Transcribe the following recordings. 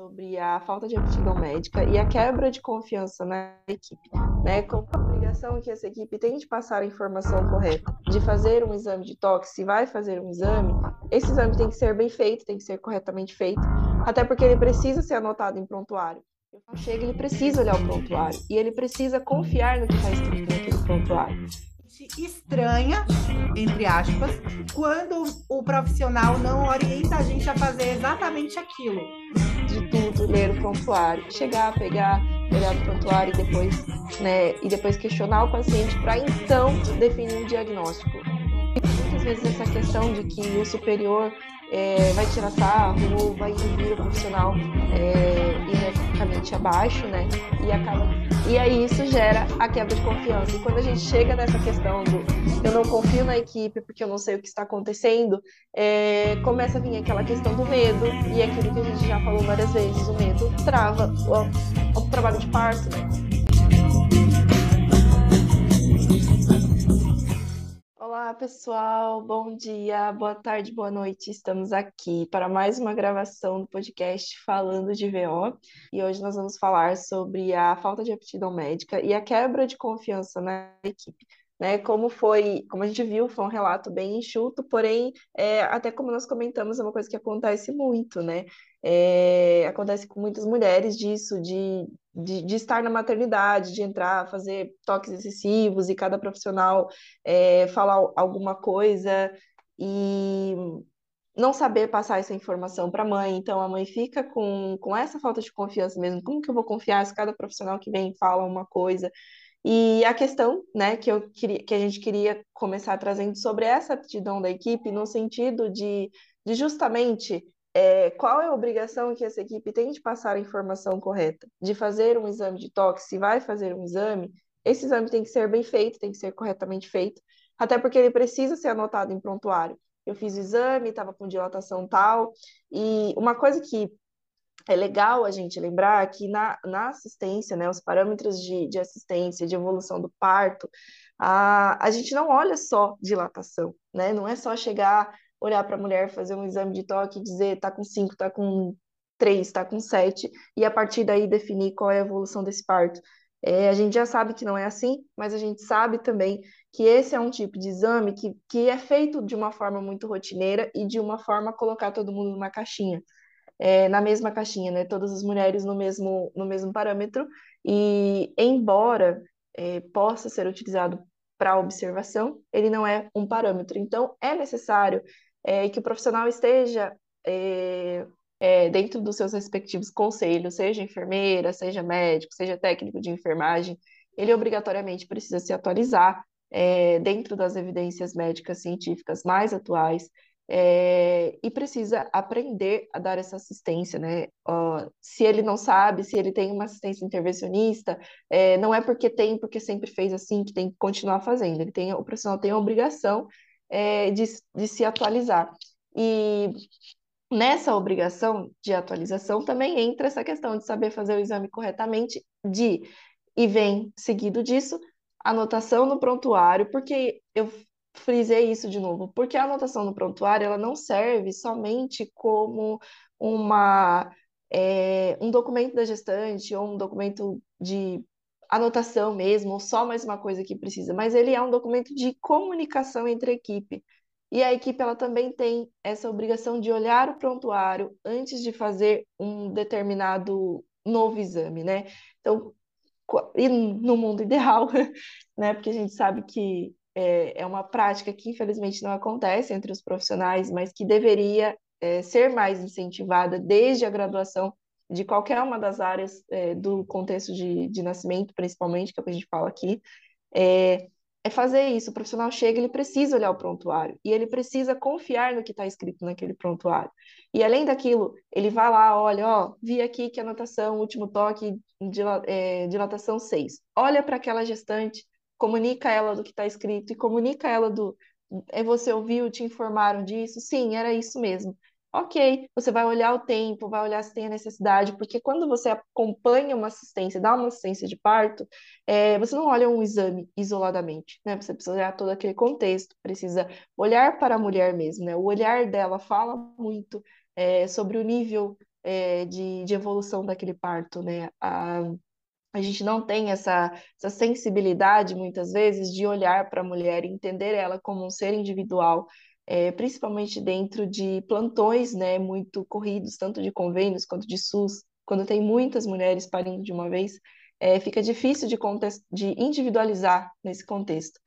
sobre a falta de aptidão médica e a quebra de confiança na equipe, né? Com a obrigação que essa equipe tem de passar a informação correta, de fazer um exame de toque, se vai fazer um exame, esse exame tem que ser bem feito, tem que ser corretamente feito, até porque ele precisa ser anotado em prontuário. Chega, ele precisa olhar o prontuário e ele precisa confiar no que está escrito naquele prontuário estranha, entre aspas, quando o profissional não orienta a gente a fazer exatamente aquilo. De tudo, ler o prontuário, chegar, pegar, olhar o prontuário e depois, né, e depois questionar o paciente para então definir um diagnóstico. Muitas vezes essa questão de que o superior é, vai tirar sarro ou vai inibir o profissional é, hierarquicamente abaixo, né? E acaba e aí isso gera a quebra de confiança. E quando a gente chega nessa questão do eu não confio na equipe porque eu não sei o que está acontecendo, é, começa a vir aquela questão do medo e é aquilo que a gente já falou várias vezes, o medo trava o, o trabalho de parto, né? Olá, pessoal. Bom dia, boa tarde, boa noite. Estamos aqui para mais uma gravação do podcast Falando de VO. E hoje nós vamos falar sobre a falta de aptidão médica e a quebra de confiança na equipe. Né, como foi, como a gente viu, foi um relato bem enxuto, porém, é, até como nós comentamos, é uma coisa que acontece muito, né? É, acontece com muitas mulheres disso, de, de, de, estar na maternidade, de entrar, fazer toques excessivos e cada profissional é, falar alguma coisa e não saber passar essa informação para a mãe. Então a mãe fica com, com essa falta de confiança mesmo. Como que eu vou confiar se cada profissional que vem fala uma coisa? E a questão, né, que eu queria, que a gente queria começar trazendo sobre essa aptidão da equipe no sentido de, de justamente é, qual é a obrigação que essa equipe tem de passar a informação correta, de fazer um exame de toque, se vai fazer um exame, esse exame tem que ser bem feito, tem que ser corretamente feito, até porque ele precisa ser anotado em prontuário. Eu fiz o exame, estava com dilatação tal, e uma coisa que é legal a gente lembrar que na, na assistência, né, os parâmetros de, de assistência, de evolução do parto, a, a gente não olha só dilatação, né? Não é só chegar, olhar para a mulher, fazer um exame de toque e dizer tá com 5, tá com 3, tá com 7, e a partir daí definir qual é a evolução desse parto. É, a gente já sabe que não é assim, mas a gente sabe também que esse é um tipo de exame que, que é feito de uma forma muito rotineira e de uma forma colocar todo mundo numa caixinha, é, na mesma caixinha, né? Todas as mulheres no mesmo, no mesmo parâmetro, e embora é, possa ser utilizado para observação, ele não é um parâmetro. Então, é necessário é, que o profissional esteja é, é, dentro dos seus respectivos conselhos, seja enfermeira, seja médico, seja técnico de enfermagem, ele obrigatoriamente precisa se atualizar é, dentro das evidências médicas científicas mais atuais é, e precisa aprender a dar essa assistência, né? Uh, se ele não sabe, se ele tem uma assistência intervencionista, é, não é porque tem, porque sempre fez assim, que tem que continuar fazendo. Ele tem, o profissional tem a obrigação é, de, de se atualizar. E nessa obrigação de atualização também entra essa questão de saber fazer o exame corretamente, de e vem seguido disso anotação no prontuário, porque eu frisei isso de novo, porque a anotação no prontuário ela não serve somente como uma é, um documento da gestante ou um documento de anotação mesmo, ou só mais uma coisa que precisa, mas ele é um documento de comunicação entre a equipe. E a equipe ela também tem essa obrigação de olhar o prontuário antes de fazer um determinado novo exame, né? Então, e no mundo ideal, né? Porque a gente sabe que é, é uma prática que infelizmente não acontece entre os profissionais, mas que deveria é, ser mais incentivada desde a graduação de qualquer uma das áreas é, do contexto de, de nascimento, principalmente, que é o que a gente fala aqui, é, é fazer isso. O profissional chega, ele precisa olhar o prontuário e ele precisa confiar no que está escrito naquele prontuário. E além daquilo, ele vai lá, olha, ó, vi aqui que anotação, último toque, é, dilatação 6. Olha para aquela gestante, comunica ela do que está escrito e comunica ela do. É, você ouviu, te informaram disso? Sim, era isso mesmo. Ok, você vai olhar o tempo, vai olhar se tem a necessidade, porque quando você acompanha uma assistência, dá uma assistência de parto, é, você não olha um exame isoladamente, né? Você precisa olhar todo aquele contexto, precisa olhar para a mulher mesmo, né? O olhar dela fala muito é, sobre o nível é, de, de evolução daquele parto, né? A, a gente não tem essa, essa sensibilidade, muitas vezes, de olhar para a mulher e entender ela como um ser individual, é, principalmente dentro de plantões né, muito corridos, tanto de convênios quanto de SUS, quando tem muitas mulheres parindo de uma vez, é, fica difícil de, de individualizar nesse contexto.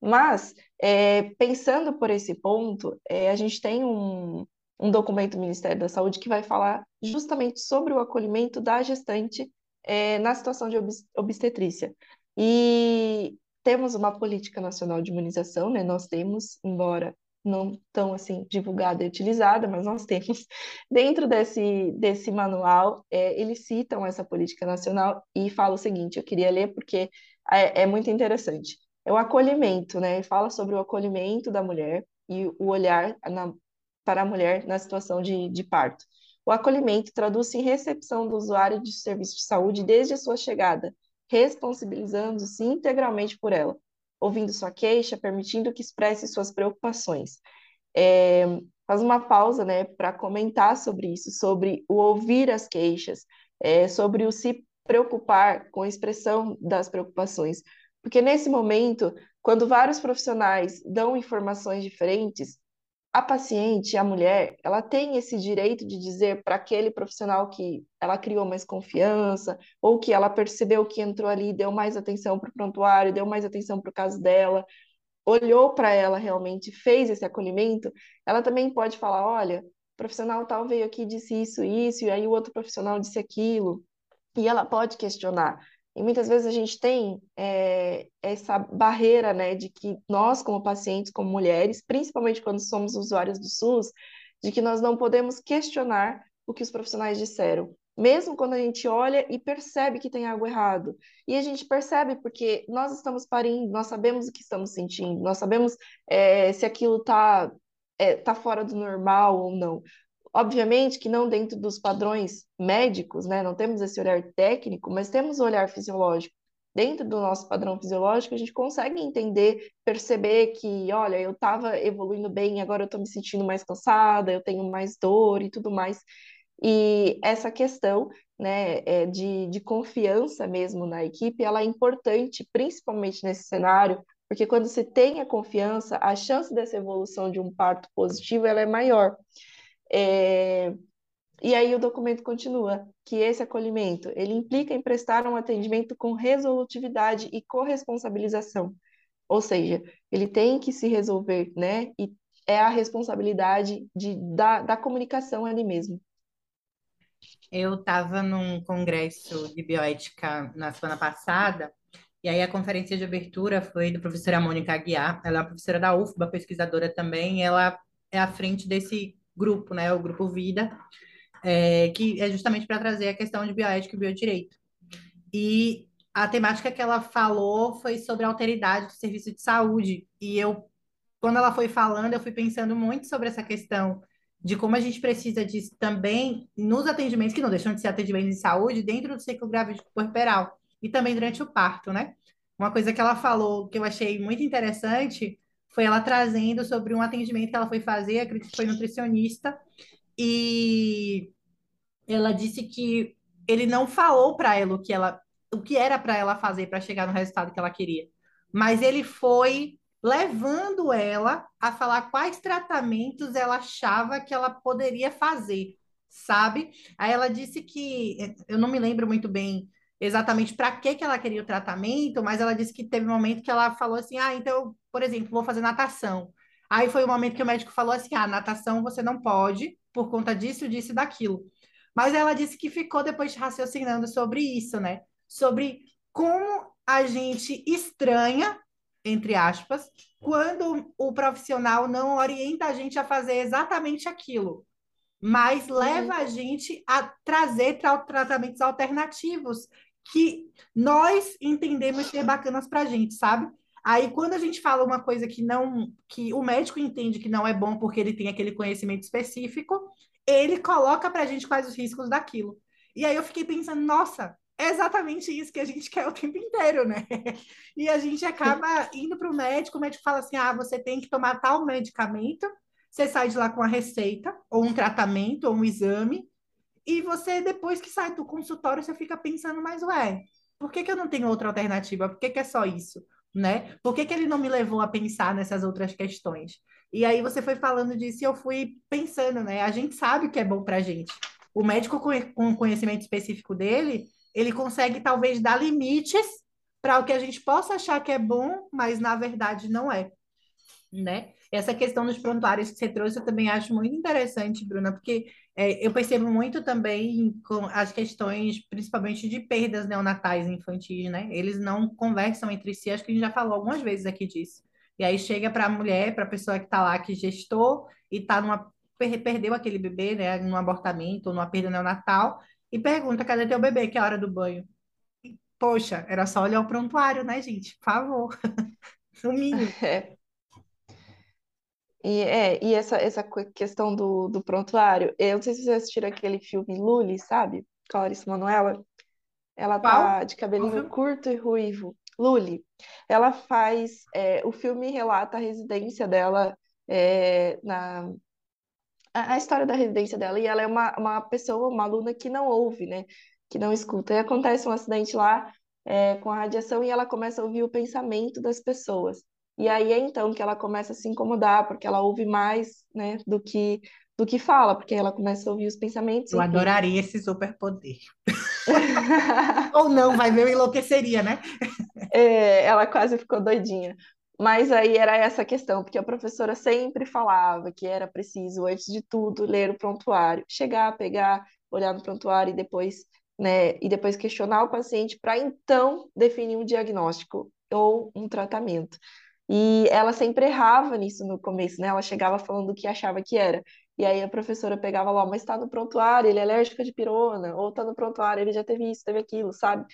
Mas, é, pensando por esse ponto, a gente tem um, um documento do Ministério da Saúde que vai falar justamente sobre o acolhimento da gestante é, na situação de obstetrícia. E temos uma política nacional de imunização, né? Nós temos, embora não tão assim divulgada e utilizada, mas nós temos dentro desse, desse manual, é, eles citam essa política nacional e fala o seguinte, eu queria ler porque é, é muito interessante. É o acolhimento, né? Fala sobre o acolhimento da mulher e o olhar na, para a mulher na situação de, de parto. O acolhimento traduz-se em recepção do usuário de serviço de saúde desde a sua chegada, responsabilizando-se integralmente por ela, ouvindo sua queixa, permitindo que expresse suas preocupações. É, faz uma pausa né, para comentar sobre isso, sobre o ouvir as queixas, é, sobre o se preocupar com a expressão das preocupações. Porque nesse momento, quando vários profissionais dão informações diferentes, a paciente, a mulher, ela tem esse direito de dizer para aquele profissional que ela criou mais confiança, ou que ela percebeu que entrou ali, deu mais atenção para o prontuário, deu mais atenção para o caso dela, olhou para ela realmente, fez esse acolhimento, ela também pode falar: olha, o profissional tal veio aqui disse isso, isso, e aí o outro profissional disse aquilo. E ela pode questionar. E muitas vezes a gente tem é, essa barreira, né, de que nós, como pacientes, como mulheres, principalmente quando somos usuários do SUS, de que nós não podemos questionar o que os profissionais disseram, mesmo quando a gente olha e percebe que tem algo errado. E a gente percebe porque nós estamos parindo, nós sabemos o que estamos sentindo, nós sabemos é, se aquilo está é, tá fora do normal ou não. Obviamente que não dentro dos padrões médicos, né? Não temos esse olhar técnico, mas temos o olhar fisiológico. Dentro do nosso padrão fisiológico, a gente consegue entender, perceber que, olha, eu estava evoluindo bem, agora eu estou me sentindo mais cansada, eu tenho mais dor e tudo mais. E essa questão né, é de, de confiança mesmo na equipe, ela é importante, principalmente nesse cenário, porque quando você tem a confiança, a chance dessa evolução de um parto positivo ela é maior. É... E aí o documento continua que esse acolhimento ele implica em prestar um atendimento com resolutividade e corresponsabilização, ou seja, ele tem que se resolver, né? E é a responsabilidade de, da, da comunicação ali mesmo. Eu estava num congresso de bioética na semana passada, e aí a conferência de abertura foi da professora Mônica Aguiar, ela é professora da UFBA, pesquisadora também, ela é à frente desse grupo, né, o Grupo Vida, é, que é justamente para trazer a questão de bioética e biodireito. E a temática que ela falou foi sobre a alteridade do serviço de saúde. E eu, quando ela foi falando, eu fui pensando muito sobre essa questão de como a gente precisa disso também nos atendimentos, que não deixam de ser atendimentos de saúde, dentro do ciclo gravídico puerperal e também durante o parto, né? Uma coisa que ela falou que eu achei muito interessante foi ela trazendo sobre um atendimento que ela foi fazer, acredito que foi nutricionista, e ela disse que ele não falou para ela o que ela o que era para ela fazer para chegar no resultado que ela queria, mas ele foi levando ela a falar quais tratamentos ela achava que ela poderia fazer, sabe? Aí ela disse que eu não me lembro muito bem exatamente para que que ela queria o tratamento, mas ela disse que teve um momento que ela falou assim: "Ah, então por exemplo, vou fazer natação. Aí foi o momento que o médico falou assim: ah, natação você não pode, por conta disso, disso e daquilo. Mas ela disse que ficou depois raciocinando sobre isso, né? Sobre como a gente estranha, entre aspas, quando o profissional não orienta a gente a fazer exatamente aquilo, mas leva a gente a trazer tra tratamentos alternativos que nós entendemos ser bacanas para a gente, sabe? Aí, quando a gente fala uma coisa que não, que o médico entende que não é bom porque ele tem aquele conhecimento específico, ele coloca para a gente quais os riscos daquilo. E aí eu fiquei pensando, nossa, é exatamente isso que a gente quer o tempo inteiro, né? E a gente acaba indo para o médico, o médico fala assim: ah, você tem que tomar tal medicamento, você sai de lá com a receita, ou um tratamento, ou um exame, E você, depois que sai do consultório, você fica pensando, mas ué, por que que eu não tenho outra alternativa? Por que que é só isso? Né? Por que que ele não me levou a pensar nessas outras questões? E aí você foi falando disso e eu fui pensando, né? A gente sabe o que é bom pra gente. O médico com conhecimento específico dele, ele consegue talvez dar limites para o que a gente possa achar que é bom, mas na verdade não é, né? Essa questão dos prontuários que você trouxe eu também acho muito interessante, Bruna, porque é, eu percebo muito também com as questões, principalmente de perdas neonatais infantis, né? Eles não conversam entre si, acho que a gente já falou algumas vezes aqui disso. E aí chega para a mulher, para a pessoa que está lá, que gestou, e está numa perdeu aquele bebê, né, num abortamento ou numa perda neonatal, e pergunta: cadê teu bebê? Que é a hora do banho? Poxa, era só olhar o prontuário, né, gente? Por favor. No mínimo. É. E, é, e essa, essa questão do, do prontuário, eu não sei se vocês assistiram aquele filme Lully, sabe? Clarice Manoela. Ela tá Qual? de cabelinho curto e ruivo. Lully. Ela faz. é, o filme relata a residência dela é, na. A, a história da residência dela, e ela é uma, uma pessoa, uma aluna que não ouve, né? Que não escuta. E acontece um acidente lá, é, com a radiação e ela começa a ouvir o pensamento das pessoas. E aí é então que ela começa a se incomodar, porque ela ouve mais, né, do que do que fala, porque ela começa a ouvir os pensamentos, Eu enfim. adoraria esse superpoder. Ou não, vai ver, eu enlouqueceria, né? É, ela quase ficou doidinha. Mas aí era essa questão, porque a professora sempre falava que era preciso, antes de tudo, ler o prontuário, chegar, pegar, olhar no prontuário e depois, né, e depois questionar o paciente para então definir um diagnóstico ou um tratamento. E ela sempre errava nisso no começo, né? Ela chegava falando o que achava que era. E aí a professora pegava lá, mas está no prontuário, ele é alérgico de pirona, ou está no prontuário, ele já teve isso, teve aquilo, sabe?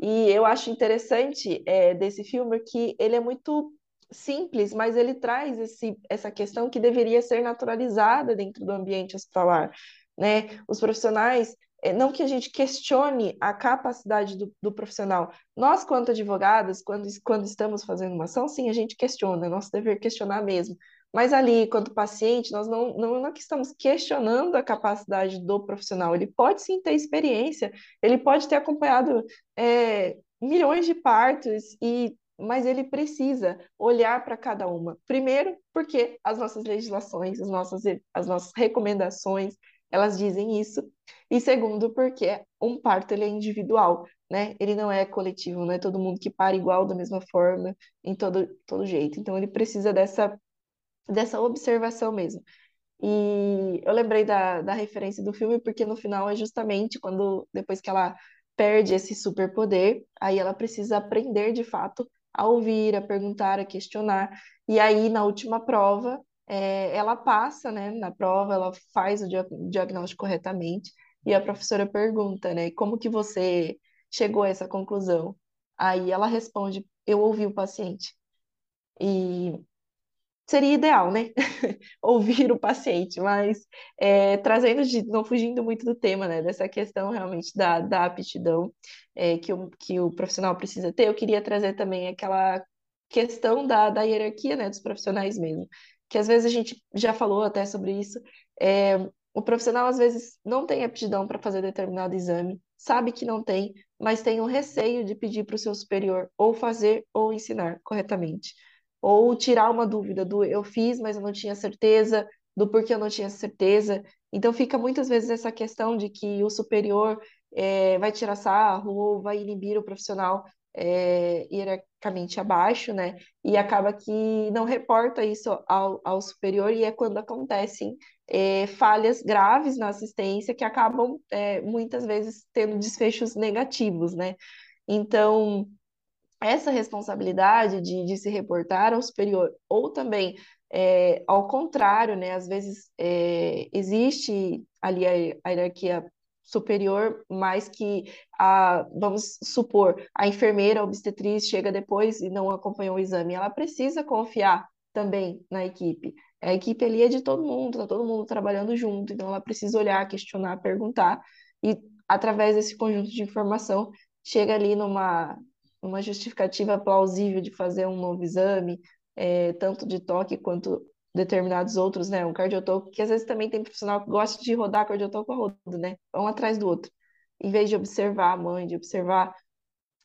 E eu acho interessante é, desse filme que ele é muito simples, mas ele traz esse, essa questão que deveria ser naturalizada dentro do ambiente hospitalar, né? Os profissionais, não que a gente questione a capacidade do, do profissional. Nós, quanto advogadas, quando, quando estamos fazendo uma ação, sim, a gente questiona, é nosso dever questionar mesmo. Mas ali, quanto paciente, nós não, não, não é estamos questionando a capacidade do profissional. Ele pode sim ter experiência, ele pode ter acompanhado é, milhões de partos, e, mas ele precisa olhar para cada uma. Primeiro, porque as nossas legislações, as nossas, as nossas recomendações, elas dizem isso. E segundo, porque um parto ele é individual, né? Ele não é coletivo, não é todo mundo que para igual, da mesma forma, em todo, todo jeito. Então, ele precisa dessa, dessa observação mesmo. E eu lembrei da, da referência do filme porque no final é justamente quando, depois que ela perde esse superpoder, aí ela precisa aprender de fato a ouvir, a perguntar, a questionar. E aí, na última prova, é, ela passa, né? Na prova, ela faz o dia- diagnóstico corretamente. E a professora pergunta, né? Como que você chegou a essa conclusão? Aí ela responde, eu ouvi o paciente. E seria ideal, né? Ouvir o paciente, mas é, trazendo de, não fugindo muito do tema, né? Dessa questão realmente da, da aptidão é, que, o, que o profissional precisa ter, eu queria trazer também aquela questão da, da hierarquia, né? Dos profissionais mesmo, que às vezes a gente já falou até sobre isso, é, o profissional às vezes não tem aptidão para fazer determinado exame, sabe que não tem, mas tem o receio de pedir para o seu superior ou fazer ou ensinar corretamente ou tirar uma dúvida do eu fiz, mas eu não tinha certeza, do porquê eu não tinha certeza. Então fica muitas vezes essa questão de que o superior eh, vai tirar sarro ou vai inibir o profissional eh, hierarquicamente abaixo, né? E acaba que não reporta isso ao, ao superior e é quando acontecem eh, falhas graves na assistência que acabam eh, muitas vezes tendo desfechos negativos, né? Então essa responsabilidade de, de se reportar ao superior, ou também é, ao contrário, né? Às vezes é, existe ali a hierarquia superior, mas que a, vamos supor, a enfermeira, a obstetriz chega depois e não acompanhou o exame, ela precisa confiar também na equipe. A equipe ali é de todo mundo, tá todo mundo trabalhando junto, então ela precisa olhar, questionar, perguntar, e através desse conjunto de informação chega ali numa uma justificativa plausível de fazer um novo exame, é, tanto de toque quanto determinados outros, né? Um cardiotoco, que às vezes também tem profissional que gosta de rodar cardiotoco a rodo, né? Um atrás do outro. Em vez de observar a mãe, de observar,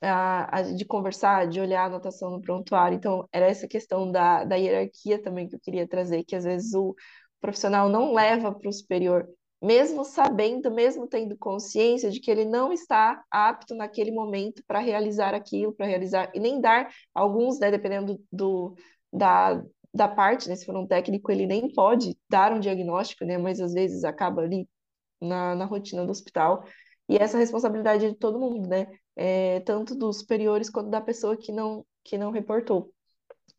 a, a, de conversar, de olhar a anotação no prontuário. Então, era essa questão da, da hierarquia também que eu queria trazer, que às vezes o profissional não leva para o superior mesmo sabendo, mesmo tendo consciência de que ele não está apto naquele momento para realizar aquilo, para realizar, e nem dar alguns, né, dependendo do, da, da parte, né, se for um técnico, ele nem pode dar um diagnóstico, né, mas às vezes acaba ali na, na rotina do hospital, e essa responsabilidade é de todo mundo, né, é, tanto dos superiores quanto da pessoa que não, que não reportou.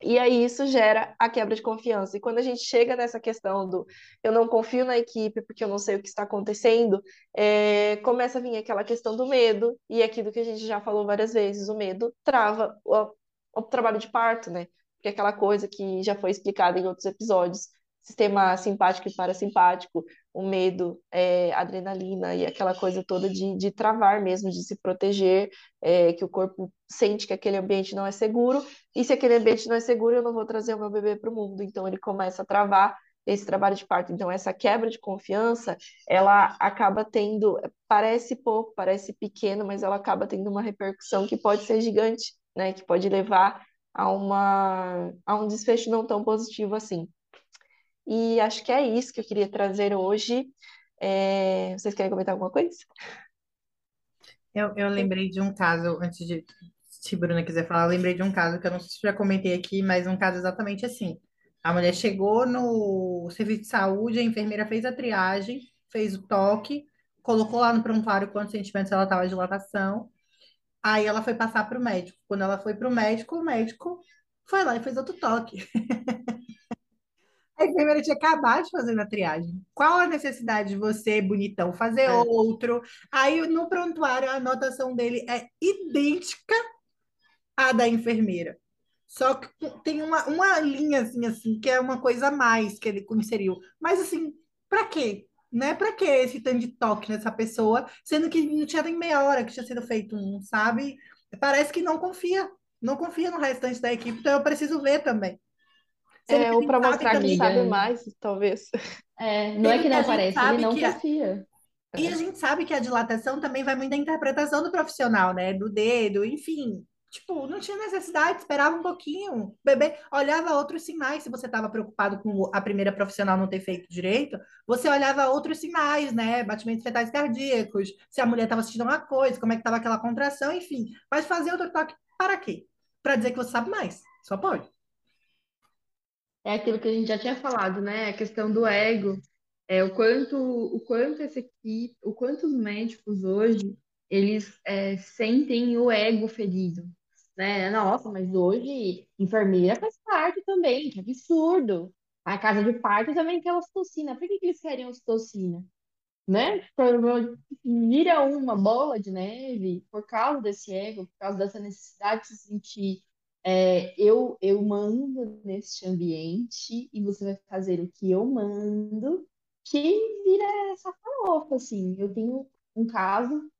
E aí isso gera a quebra de confiança. E quando a gente chega nessa questão do eu não confio na equipe porque eu não sei o que está acontecendo, é, começa a vir aquela questão do medo, e aquilo que a gente já falou várias vezes, o medo trava o, o trabalho de parto, né? Porque é aquela coisa que já foi explicada em outros episódios, sistema simpático e parasimpático, o medo, é, adrenalina e aquela coisa toda de, de travar mesmo, de se proteger, é, que o corpo sente que aquele ambiente não é seguro, e se aquele ambiente não é seguro, eu não vou trazer o meu bebê para o mundo. Então ele começa a travar esse trabalho de parto. Então essa quebra de confiança, ela acaba tendo, parece pouco, parece pequeno, mas ela acaba tendo uma repercussão que pode ser gigante, né? Que pode levar a uma a um desfecho não tão positivo assim. E acho que é isso que eu queria trazer hoje. É... Vocês querem comentar alguma coisa? Eu, eu lembrei de um caso, antes de se Bruna quiser falar, eu lembrei de um caso que eu não sei se já comentei aqui, mas um caso exatamente assim. A mulher chegou no serviço de saúde, a enfermeira fez a triagem, fez o toque, colocou lá no prontuário quantos sentimentos ela estava de dilatação. Aí ela foi passar para o médico. Quando ela foi para o médico, o médico foi lá e fez outro toque. A enfermeira tinha acabado de fazer na triagem. Qual a necessidade de você, bonitão, fazer é. outro? Aí no prontuário a anotação dele é idêntica à da enfermeira. Só que tem uma, uma linha assim, assim, que é uma coisa a mais que ele inseriu. Mas assim, para quê? Né? Para que esse tanto de toque nessa pessoa, sendo que não tinha nem meia hora que tinha sido feito um, sabe? Parece que não confia, não confia no restante da equipe, então eu preciso ver também. É, ou para mostrar que sabe mais, talvez. É, não é que não parece, ele não confia. E a gente sabe que a dilatação também vai muito da interpretação do profissional, né? Do dedo, enfim. Tipo, não tinha necessidade, esperava um pouquinho. O bebê olhava outros sinais. Se você estava preocupado com a primeira profissional não ter feito direito, você olhava outros sinais, né? Batimentos fetais cardíacos, se a mulher estava assistindo uma coisa, como é que estava aquela contração, enfim. Mas fazer outro toque para quê? Para dizer que você sabe mais. Só pode é aquilo que a gente já tinha falado, né? A questão do ego, é o quanto, o quanto esse equipe, o quanto os médicos hoje eles é, sentem o ego ferido, né? Nossa, mas hoje enfermeira faz parte também, que absurdo. A casa de parto também quer ocitocina. Por que, que eles querem ocitocina? Né? Vira uma bola de neve por causa desse ego, por causa dessa necessidade de se sentir é, eu, eu mando neste ambiente e você vai fazer o que eu mando, que vira essa farofa, assim. Eu tenho um caso,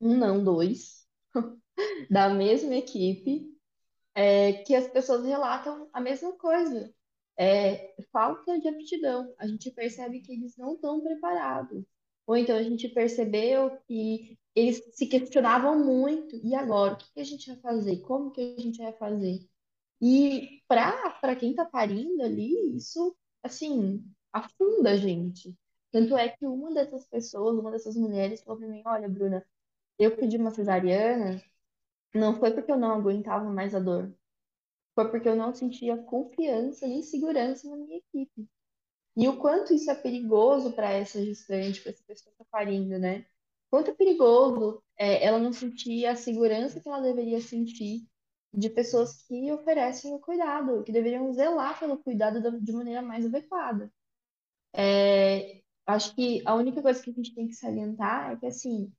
um não, dois, da mesma equipe, é, que as pessoas relatam a mesma coisa. É, falta de aptidão. A gente percebe que eles não estão preparados. Ou então a gente percebeu que eles se questionavam muito. E agora? O que a gente vai fazer? Como que a gente vai fazer? E para quem está parindo ali, isso, assim, afunda a gente. Tanto é que uma dessas pessoas, uma dessas mulheres falou para mim, olha, Bruna, eu pedi uma cesariana, não foi porque eu não aguentava mais a dor, foi porque eu não sentia confiança nem segurança na minha equipe. E o quanto isso é perigoso para essa gestante, para essa pessoa que está parindo, né? Quanto é perigoso é, ela não sentir a segurança que ela deveria sentir de pessoas que oferecem o cuidado, que deveriam zelar pelo cuidado da, de maneira mais adequada. É, acho que a única coisa que a gente tem que salientar é que, assim,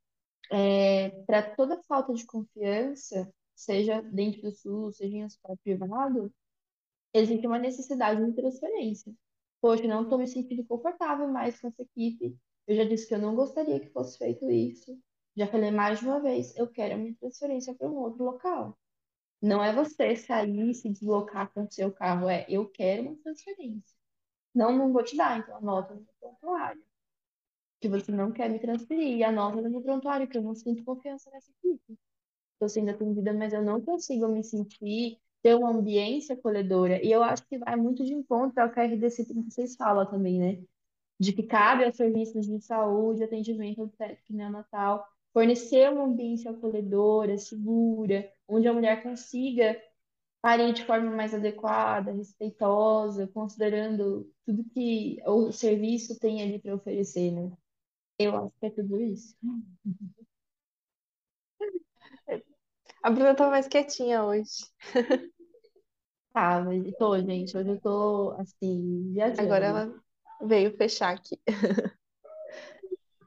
é, para toda falta de confiança, seja dentro do SUS, seja em hospital privado, existe uma necessidade de transferência. Poxa, não estou me sentindo confortável mais com essa equipe, eu já disse que eu não gostaria que fosse feito isso. Já falei mais de uma vez, eu quero uma transferência para um outro local. Não é você sair e se deslocar com o seu carro, é eu quero uma transferência. Não, não vou te dar, então anota no prontuário. Que você não quer me transferir. E anota no meu prontuário, que eu não sinto confiança nessa equipe. Estou sendo atendida, mas eu não consigo me sentir, ter uma ambiência acolhedora. E eu acho que vai muito de encontro ao que a RDC 36 fala também, né? De que cabe aos serviços de saúde, atendimento obstétrico e neonatal, fornecer uma ambiência acolhedora, segura, onde a mulher consiga parir de forma mais adequada, respeitosa, considerando tudo que o serviço tem ali para oferecer, né? Eu acho que é tudo isso. A Bruna tá mais quietinha hoje. Tá, mas tô, gente, hoje eu tô assim, Agora viajando. ela veio fechar aqui.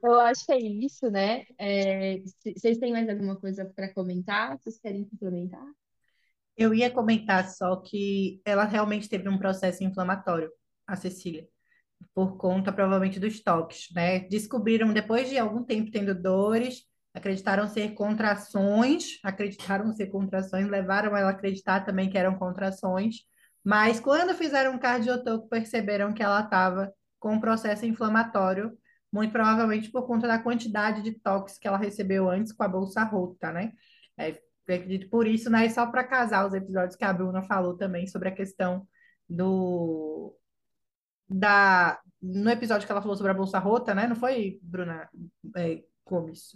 Eu acho que é isso, né? É, c- vocês têm mais alguma coisa para comentar? Vocês querem complementar? Eu ia comentar só que ela realmente teve um processo inflamatório, a Cecília, por conta provavelmente dos toques, né? Descobriram depois de algum tempo tendo dores, acreditaram ser contrações, acreditaram ser contrações, levaram ela a acreditar também que eram contrações, mas quando fizeram um cardiotoco, perceberam que ela estava com um processo inflamatório, muito provavelmente por conta da quantidade de toques que ela recebeu antes com a bolsa rota, né? É, acredito por isso, né? E só para casar os episódios que a Bruna falou também sobre a questão do da no episódio que ela falou sobre a bolsa rota, né? Não foi, Bruna é, Gomes?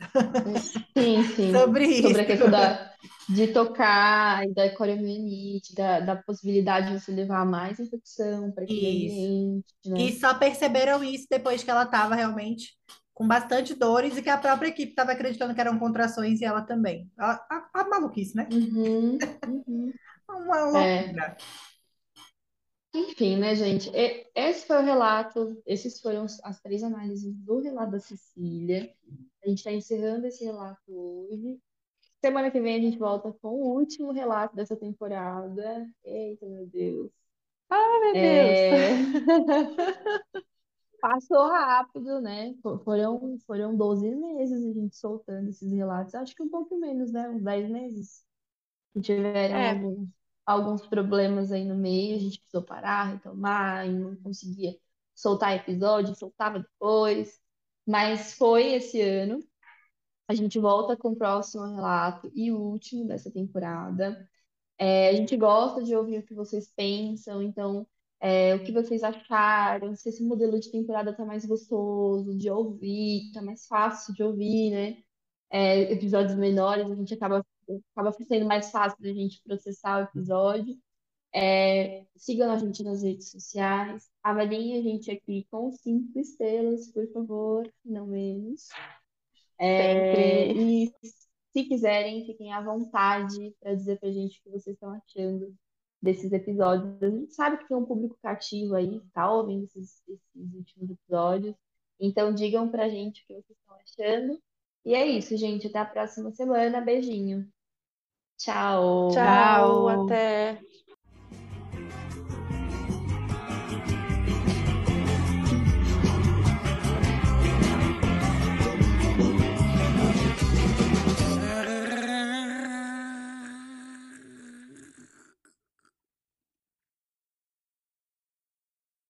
Sim, sim. Sobre isso. Sobre a questão da, de tocar e da coriomielite, da, da possibilidade de você levar mais infecção para aquele Isso. ambiente, né? E só perceberam isso depois que ela estava realmente com bastante dores e que a própria equipe estava acreditando que eram contrações e ela também. A, a, a maluquice, né? Uhum, uhum. Uma É. Enfim, né, gente? Esse foi o relato, esses foram as três análises do relato da Cecília. A gente está encerrando esse relato hoje. Semana que vem a gente volta com o último relato dessa temporada. Eita, meu Deus. Meu Deus! É... Passou rápido, né? Fo- Foram, foram 12 meses a gente soltando esses relatos. Acho que um pouco menos, né? Uns 10 meses. Que tiveram É. alguns, alguns problemas aí no meio, a gente precisou parar, retomar, e não conseguia soltar episódio, soltava depois. Mas foi esse ano. A gente volta com o próximo relato e o último dessa temporada. É, a gente gosta de ouvir o que vocês pensam, então, é, o que vocês acharam, se esse modelo de temporada tá mais gostoso de ouvir, tá mais fácil de ouvir, né? É, episódios menores, a gente acaba, acaba sendo mais fácil da gente processar o episódio. É, sigam a gente nas redes sociais, avaliem a gente aqui com cinco estrelas, por favor, não menos. É, Sempre. e se quiserem, fiquem à vontade para dizer pra gente o que vocês estão achando desses episódios. A gente sabe que tem um público cativo aí, tá ouvindo esses, esses últimos episódios. Então digam pra gente o que vocês estão achando. E é isso, gente. Até a próxima semana. Beijinho. Tchau. Tchau, Tchau. até.